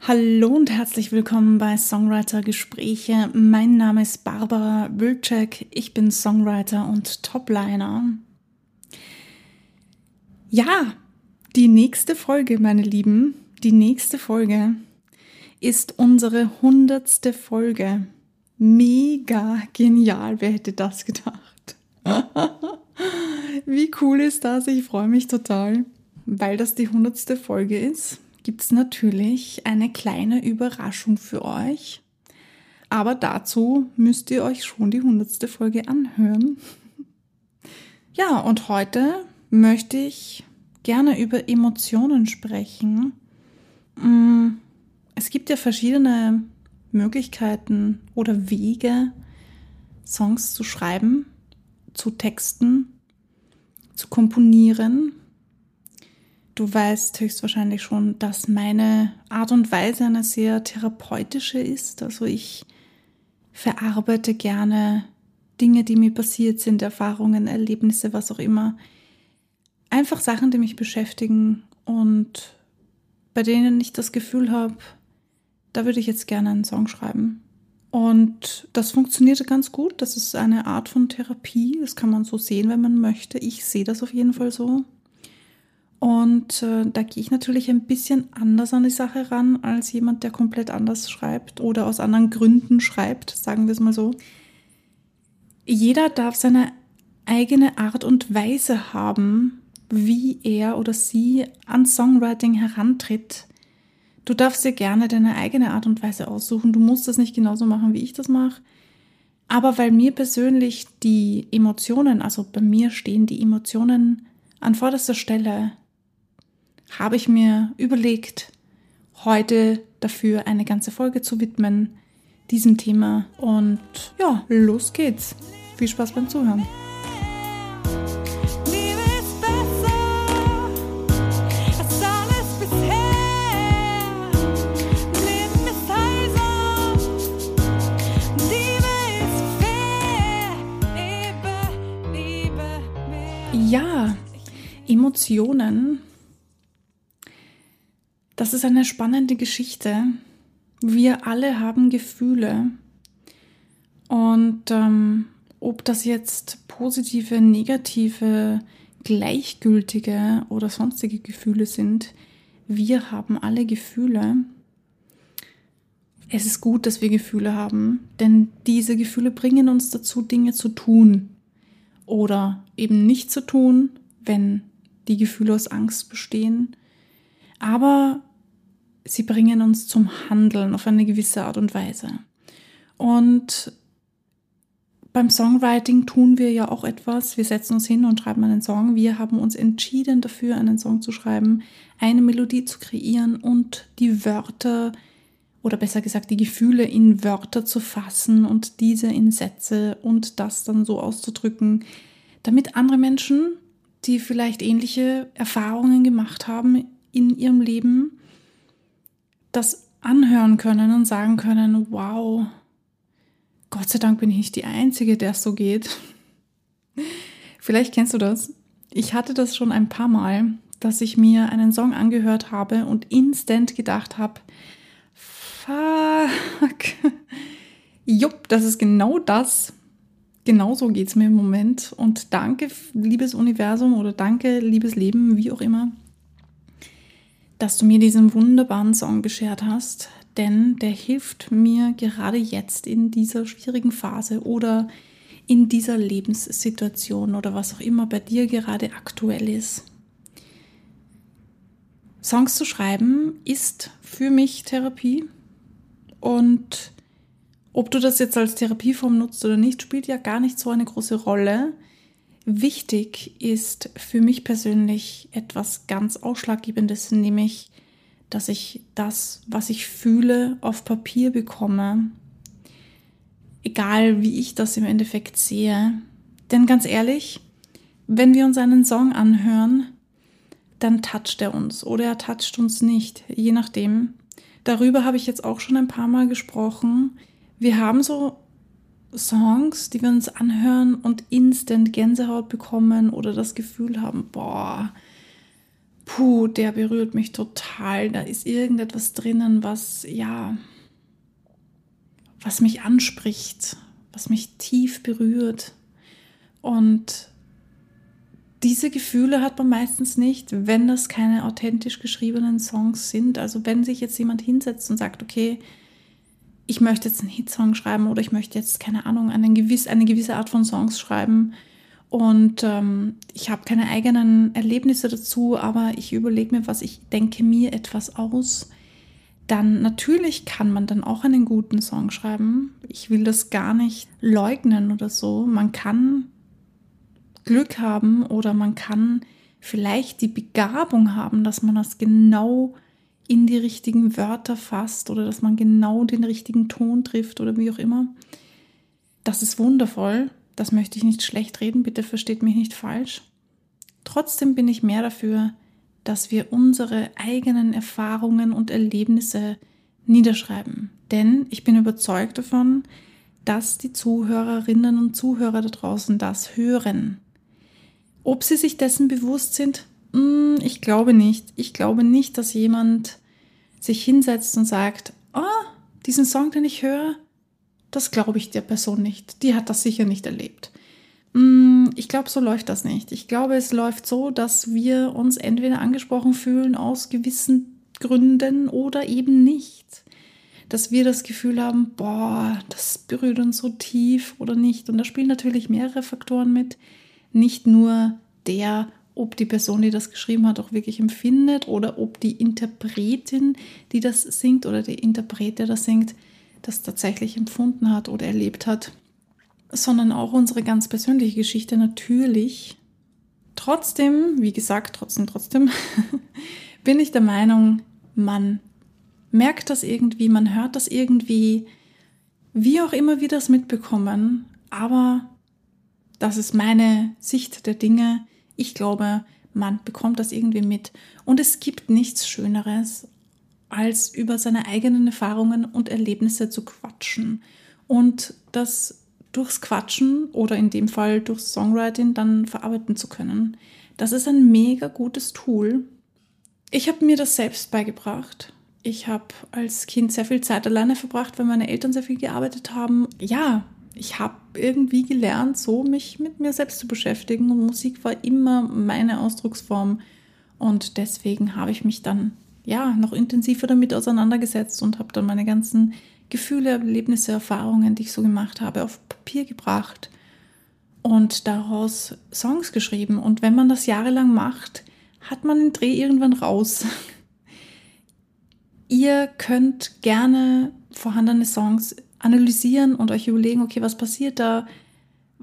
Hallo und herzlich willkommen bei Songwriter Gespräche. Mein Name ist Barbara Wilczek. Ich bin Songwriter und Topliner. Ja, die nächste Folge, meine Lieben, die nächste Folge ist unsere hundertste Folge. Mega genial, wer hätte das gedacht? Wie cool ist das? Ich freue mich total, weil das die hundertste Folge ist gibt es natürlich eine kleine Überraschung für euch. Aber dazu müsst ihr euch schon die hundertste Folge anhören. Ja, und heute möchte ich gerne über Emotionen sprechen. Mm, es gibt ja verschiedene Möglichkeiten oder Wege, Songs zu schreiben, zu texten, zu komponieren Du weißt höchstwahrscheinlich schon, dass meine Art und Weise eine sehr therapeutische ist. Also ich verarbeite gerne Dinge, die mir passiert sind, Erfahrungen, Erlebnisse, was auch immer. Einfach Sachen, die mich beschäftigen und bei denen ich das Gefühl habe, da würde ich jetzt gerne einen Song schreiben. Und das funktionierte ganz gut. Das ist eine Art von Therapie. Das kann man so sehen, wenn man möchte. Ich sehe das auf jeden Fall so. Und äh, da gehe ich natürlich ein bisschen anders an die Sache ran als jemand, der komplett anders schreibt oder aus anderen Gründen schreibt, sagen wir es mal so. Jeder darf seine eigene Art und Weise haben, wie er oder sie an Songwriting herantritt. Du darfst dir gerne deine eigene Art und Weise aussuchen. Du musst das nicht genauso machen, wie ich das mache. Aber weil mir persönlich die Emotionen, also bei mir stehen die Emotionen an vorderster Stelle, habe ich mir überlegt, heute dafür eine ganze Folge zu widmen, diesem Thema. Und ja, los geht's. Viel Spaß beim Zuhören. Ja, Emotionen das ist eine spannende Geschichte. Wir alle haben Gefühle. Und ähm, ob das jetzt positive, negative, gleichgültige oder sonstige Gefühle sind, wir haben alle Gefühle. Es ist gut, dass wir Gefühle haben, denn diese Gefühle bringen uns dazu, Dinge zu tun oder eben nicht zu tun, wenn die Gefühle aus Angst bestehen aber sie bringen uns zum Handeln auf eine gewisse Art und Weise. Und beim Songwriting tun wir ja auch etwas. Wir setzen uns hin und schreiben einen Song. Wir haben uns entschieden dafür, einen Song zu schreiben, eine Melodie zu kreieren und die Wörter oder besser gesagt die Gefühle in Wörter zu fassen und diese in Sätze und das dann so auszudrücken, damit andere Menschen, die vielleicht ähnliche Erfahrungen gemacht haben, in ihrem Leben das anhören können und sagen können, wow, Gott sei Dank bin ich nicht die Einzige, der es so geht. Vielleicht kennst du das. Ich hatte das schon ein paar Mal, dass ich mir einen Song angehört habe und instant gedacht habe, fuck, jupp, das ist genau das. Genau so geht es mir im Moment. Und danke, liebes Universum oder danke, liebes Leben, wie auch immer, dass du mir diesen wunderbaren Song beschert hast, denn der hilft mir gerade jetzt in dieser schwierigen Phase oder in dieser Lebenssituation oder was auch immer bei dir gerade aktuell ist. Songs zu schreiben ist für mich Therapie und ob du das jetzt als Therapieform nutzt oder nicht, spielt ja gar nicht so eine große Rolle. Wichtig ist für mich persönlich etwas ganz Ausschlaggebendes, nämlich, dass ich das, was ich fühle, auf Papier bekomme. Egal wie ich das im Endeffekt sehe. Denn ganz ehrlich, wenn wir uns einen Song anhören, dann toucht er uns oder er toucht uns nicht, je nachdem. Darüber habe ich jetzt auch schon ein paar Mal gesprochen. Wir haben so Songs, die wir uns anhören und instant Gänsehaut bekommen oder das Gefühl haben, boah, puh, der berührt mich total. Da ist irgendetwas drinnen, was, ja, was mich anspricht, was mich tief berührt. Und diese Gefühle hat man meistens nicht, wenn das keine authentisch geschriebenen Songs sind. Also wenn sich jetzt jemand hinsetzt und sagt, okay, ich möchte jetzt einen Hitsong schreiben oder ich möchte jetzt, keine Ahnung, eine gewisse, eine gewisse Art von Songs schreiben und ähm, ich habe keine eigenen Erlebnisse dazu, aber ich überlege mir was, ich denke mir etwas aus, dann natürlich kann man dann auch einen guten Song schreiben. Ich will das gar nicht leugnen oder so. Man kann Glück haben oder man kann vielleicht die Begabung haben, dass man das genau in die richtigen Wörter fasst oder dass man genau den richtigen Ton trifft oder wie auch immer. Das ist wundervoll. Das möchte ich nicht schlecht reden. Bitte versteht mich nicht falsch. Trotzdem bin ich mehr dafür, dass wir unsere eigenen Erfahrungen und Erlebnisse niederschreiben. Denn ich bin überzeugt davon, dass die Zuhörerinnen und Zuhörer da draußen das hören. Ob sie sich dessen bewusst sind, ich glaube nicht. Ich glaube nicht, dass jemand sich hinsetzt und sagt, ah, oh, diesen Song, den ich höre, das glaube ich der Person nicht. Die hat das sicher nicht erlebt. Hm, ich glaube, so läuft das nicht. Ich glaube, es läuft so, dass wir uns entweder angesprochen fühlen aus gewissen Gründen oder eben nicht. Dass wir das Gefühl haben, boah, das berührt uns so tief oder nicht. Und da spielen natürlich mehrere Faktoren mit. Nicht nur der ob die Person, die das geschrieben hat, auch wirklich empfindet oder ob die Interpretin, die das singt oder der Interpret, der das singt, das tatsächlich empfunden hat oder erlebt hat, sondern auch unsere ganz persönliche Geschichte natürlich. Trotzdem, wie gesagt, trotzdem, trotzdem, bin ich der Meinung, man merkt das irgendwie, man hört das irgendwie, wie auch immer wir das mitbekommen, aber das ist meine Sicht der Dinge ich glaube, man bekommt das irgendwie mit. Und es gibt nichts Schöneres, als über seine eigenen Erfahrungen und Erlebnisse zu quatschen. Und das durchs Quatschen oder in dem Fall durchs Songwriting dann verarbeiten zu können. Das ist ein mega gutes Tool. Ich habe mir das selbst beigebracht. Ich habe als Kind sehr viel Zeit alleine verbracht, weil meine Eltern sehr viel gearbeitet haben. Ja, ich habe irgendwie gelernt, so mich mit mir selbst zu beschäftigen und Musik war immer meine Ausdrucksform und deswegen habe ich mich dann ja noch intensiver damit auseinandergesetzt und habe dann meine ganzen Gefühle, Erlebnisse, Erfahrungen, die ich so gemacht habe, auf Papier gebracht und daraus Songs geschrieben. Und wenn man das jahrelang macht, hat man den Dreh irgendwann raus. Ihr könnt gerne vorhandene Songs analysieren und euch überlegen, okay, was passiert da?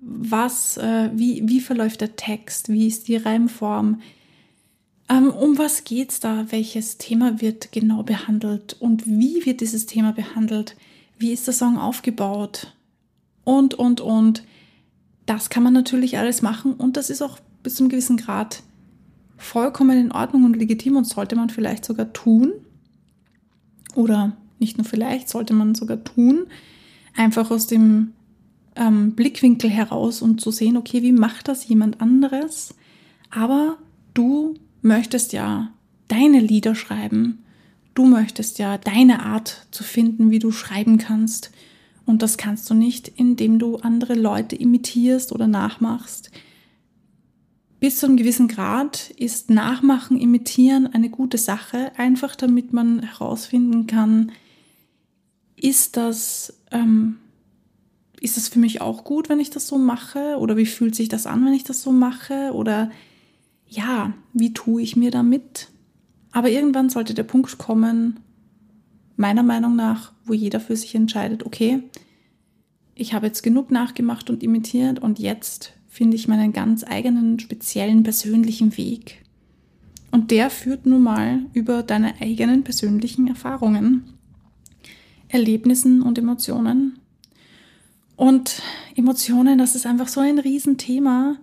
Was, äh, wie, wie verläuft der Text? Wie ist die Reimform? Ähm, um was geht's da? Welches Thema wird genau behandelt? Und wie wird dieses Thema behandelt? Wie ist der Song aufgebaut? Und, und, und. Das kann man natürlich alles machen und das ist auch bis zum gewissen Grad vollkommen in Ordnung und legitim und sollte man vielleicht sogar tun. Oder nicht nur vielleicht, sollte man sogar tun, einfach aus dem ähm, Blickwinkel heraus und zu sehen, okay, wie macht das jemand anderes? Aber du möchtest ja deine Lieder schreiben. Du möchtest ja deine Art zu finden, wie du schreiben kannst. Und das kannst du nicht, indem du andere Leute imitierst oder nachmachst. Bis zu einem gewissen Grad ist Nachmachen, Imitieren eine gute Sache, einfach damit man herausfinden kann, ist das, ähm, ist das für mich auch gut, wenn ich das so mache? Oder wie fühlt sich das an, wenn ich das so mache? Oder ja, wie tue ich mir damit? Aber irgendwann sollte der Punkt kommen, meiner Meinung nach, wo jeder für sich entscheidet, okay, ich habe jetzt genug nachgemacht und imitiert und jetzt finde ich meinen ganz eigenen, speziellen, persönlichen Weg. Und der führt nun mal über deine eigenen persönlichen Erfahrungen. Erlebnissen und Emotionen. Und Emotionen, das ist einfach so ein Riesenthema.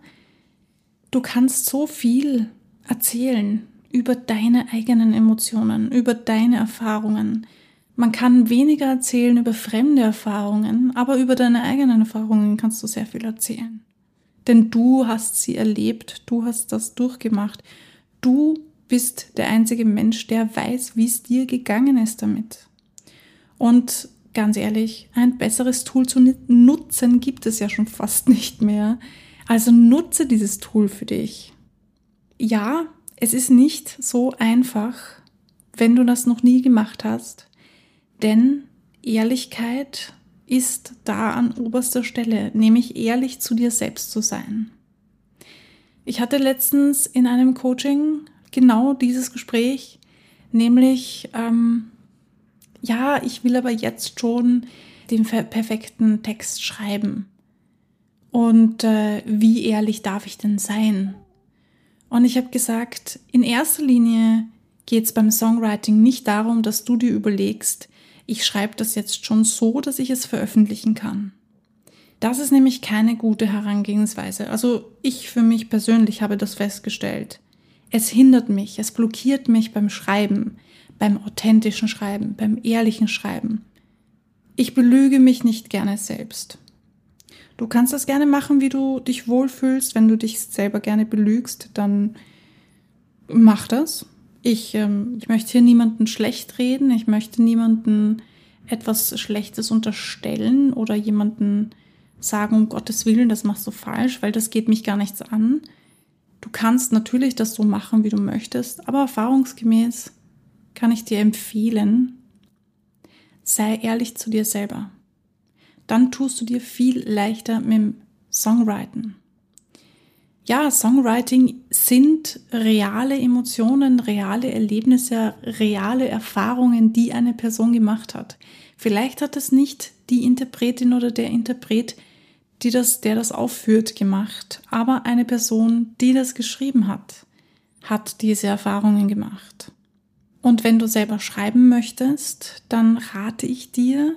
Du kannst so viel erzählen über deine eigenen Emotionen, über deine Erfahrungen. Man kann weniger erzählen über fremde Erfahrungen, aber über deine eigenen Erfahrungen kannst du sehr viel erzählen. Denn du hast sie erlebt, du hast das durchgemacht. Du bist der einzige Mensch, der weiß, wie es dir gegangen ist damit. Und ganz ehrlich, ein besseres Tool zu nutzen gibt es ja schon fast nicht mehr. Also nutze dieses Tool für dich. Ja, es ist nicht so einfach, wenn du das noch nie gemacht hast, denn Ehrlichkeit ist da an oberster Stelle, nämlich ehrlich zu dir selbst zu sein. Ich hatte letztens in einem Coaching genau dieses Gespräch, nämlich, ähm, ja, ich will aber jetzt schon den perfekten Text schreiben. Und äh, wie ehrlich darf ich denn sein? Und ich habe gesagt, in erster Linie geht es beim Songwriting nicht darum, dass du dir überlegst, ich schreibe das jetzt schon so, dass ich es veröffentlichen kann. Das ist nämlich keine gute Herangehensweise. Also ich für mich persönlich habe das festgestellt. Es hindert mich, es blockiert mich beim Schreiben, beim authentischen Schreiben, beim ehrlichen Schreiben. Ich belüge mich nicht gerne selbst. Du kannst das gerne machen, wie du dich wohlfühlst. Wenn du dich selber gerne belügst, dann mach das. Ich, ähm, ich möchte hier niemanden schlecht reden. Ich möchte niemanden etwas Schlechtes unterstellen oder jemanden sagen, um Gottes Willen, das machst du falsch, weil das geht mich gar nichts an. Du kannst natürlich das so machen, wie du möchtest, aber erfahrungsgemäß kann ich dir empfehlen, sei ehrlich zu dir selber dann tust du dir viel leichter mit dem Songwriting. Ja, Songwriting sind reale Emotionen, reale Erlebnisse, reale Erfahrungen, die eine Person gemacht hat. Vielleicht hat es nicht die Interpretin oder der Interpret, die das, der das aufführt, gemacht, aber eine Person, die das geschrieben hat, hat diese Erfahrungen gemacht. Und wenn du selber schreiben möchtest, dann rate ich dir,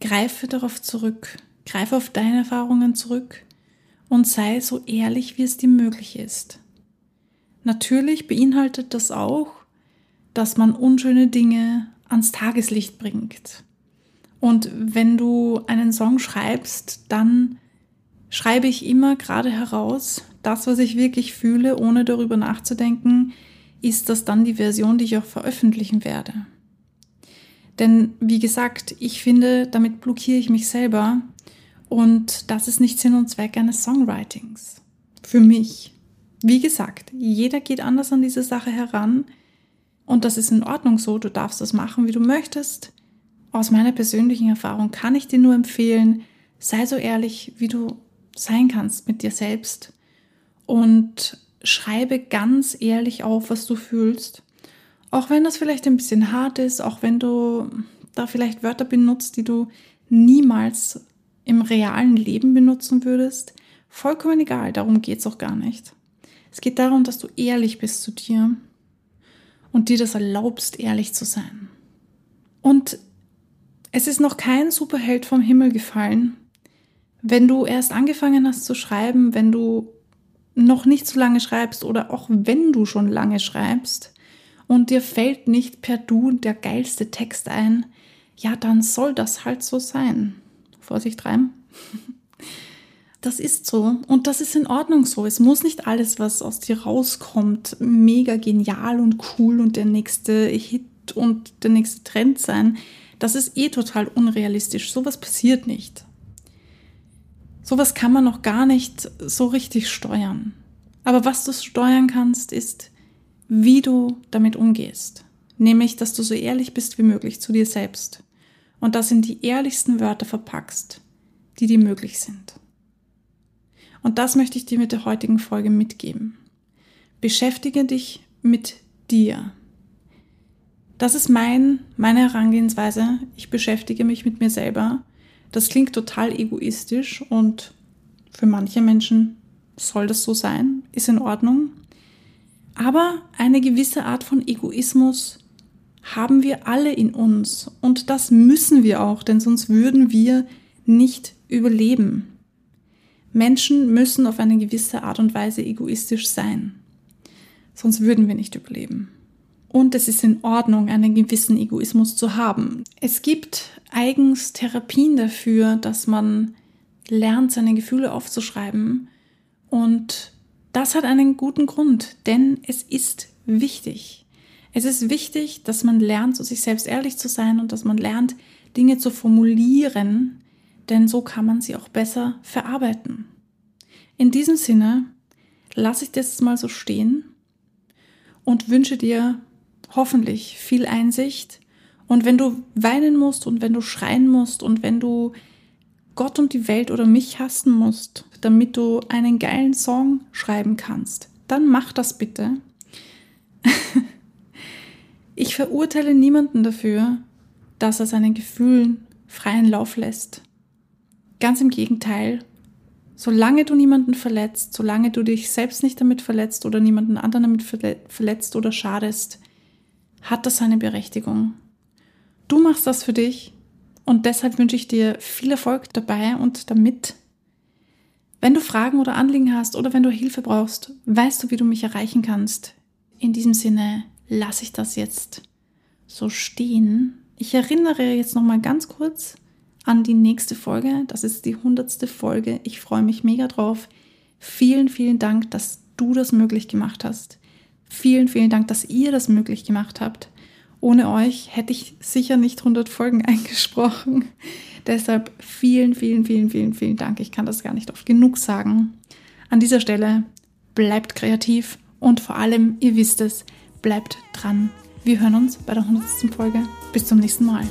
Greife darauf zurück, greife auf deine Erfahrungen zurück und sei so ehrlich, wie es dir möglich ist. Natürlich beinhaltet das auch, dass man unschöne Dinge ans Tageslicht bringt. Und wenn du einen Song schreibst, dann schreibe ich immer gerade heraus, das, was ich wirklich fühle, ohne darüber nachzudenken, ist das dann die Version, die ich auch veröffentlichen werde. Denn wie gesagt, ich finde, damit blockiere ich mich selber und das ist nicht Sinn und Zweck eines Songwritings. Für mich. Wie gesagt, jeder geht anders an diese Sache heran und das ist in Ordnung so. Du darfst das machen, wie du möchtest. Aus meiner persönlichen Erfahrung kann ich dir nur empfehlen, sei so ehrlich, wie du sein kannst mit dir selbst und schreibe ganz ehrlich auf, was du fühlst auch wenn das vielleicht ein bisschen hart ist, auch wenn du da vielleicht Wörter benutzt, die du niemals im realen Leben benutzen würdest, vollkommen egal, darum geht es auch gar nicht. Es geht darum, dass du ehrlich bist zu dir und dir das erlaubst, ehrlich zu sein. Und es ist noch kein Superheld vom Himmel gefallen. Wenn du erst angefangen hast zu schreiben, wenn du noch nicht so lange schreibst oder auch wenn du schon lange schreibst, und dir fällt nicht per Du der geilste Text ein, ja, dann soll das halt so sein. Vorsicht rein. Das ist so und das ist in Ordnung so. Es muss nicht alles, was aus dir rauskommt, mega genial und cool und der nächste Hit und der nächste Trend sein. Das ist eh total unrealistisch. Sowas passiert nicht. Sowas kann man noch gar nicht so richtig steuern. Aber was du steuern kannst, ist, wie du damit umgehst. Nämlich, dass du so ehrlich bist wie möglich zu dir selbst und das in die ehrlichsten Wörter verpackst, die dir möglich sind. Und das möchte ich dir mit der heutigen Folge mitgeben. Beschäftige dich mit dir. Das ist mein, meine Herangehensweise. Ich beschäftige mich mit mir selber. Das klingt total egoistisch und für manche Menschen soll das so sein, ist in Ordnung. Aber eine gewisse Art von Egoismus haben wir alle in uns und das müssen wir auch, denn sonst würden wir nicht überleben. Menschen müssen auf eine gewisse Art und Weise egoistisch sein, sonst würden wir nicht überleben. Und es ist in Ordnung, einen gewissen Egoismus zu haben. Es gibt eigens Therapien dafür, dass man lernt, seine Gefühle aufzuschreiben und das hat einen guten Grund, denn es ist wichtig. Es ist wichtig, dass man lernt, zu sich selbst ehrlich zu sein und dass man lernt, Dinge zu formulieren, denn so kann man sie auch besser verarbeiten. In diesem Sinne lasse ich das mal so stehen und wünsche dir hoffentlich viel Einsicht. Und wenn du weinen musst und wenn du schreien musst und wenn du Gott und die Welt oder mich hassen musst, damit du einen geilen Song schreiben kannst, dann mach das bitte. ich verurteile niemanden dafür, dass er seinen Gefühlen freien Lauf lässt. Ganz im Gegenteil, solange du niemanden verletzt, solange du dich selbst nicht damit verletzt oder niemanden anderen damit verletzt oder schadest, hat das seine Berechtigung. Du machst das für dich und deshalb wünsche ich dir viel Erfolg dabei und damit. Wenn du Fragen oder Anliegen hast oder wenn du Hilfe brauchst, weißt du, wie du mich erreichen kannst. In diesem Sinne lasse ich das jetzt so stehen. Ich erinnere jetzt noch mal ganz kurz an die nächste Folge. Das ist die hundertste Folge. Ich freue mich mega drauf. Vielen, vielen Dank, dass du das möglich gemacht hast. Vielen, vielen Dank, dass ihr das möglich gemacht habt. Ohne euch hätte ich sicher nicht 100 Folgen eingesprochen. Deshalb vielen, vielen, vielen, vielen, vielen Dank. Ich kann das gar nicht oft genug sagen. An dieser Stelle bleibt kreativ und vor allem, ihr wisst es, bleibt dran. Wir hören uns bei der 100. Folge. Bis zum nächsten Mal.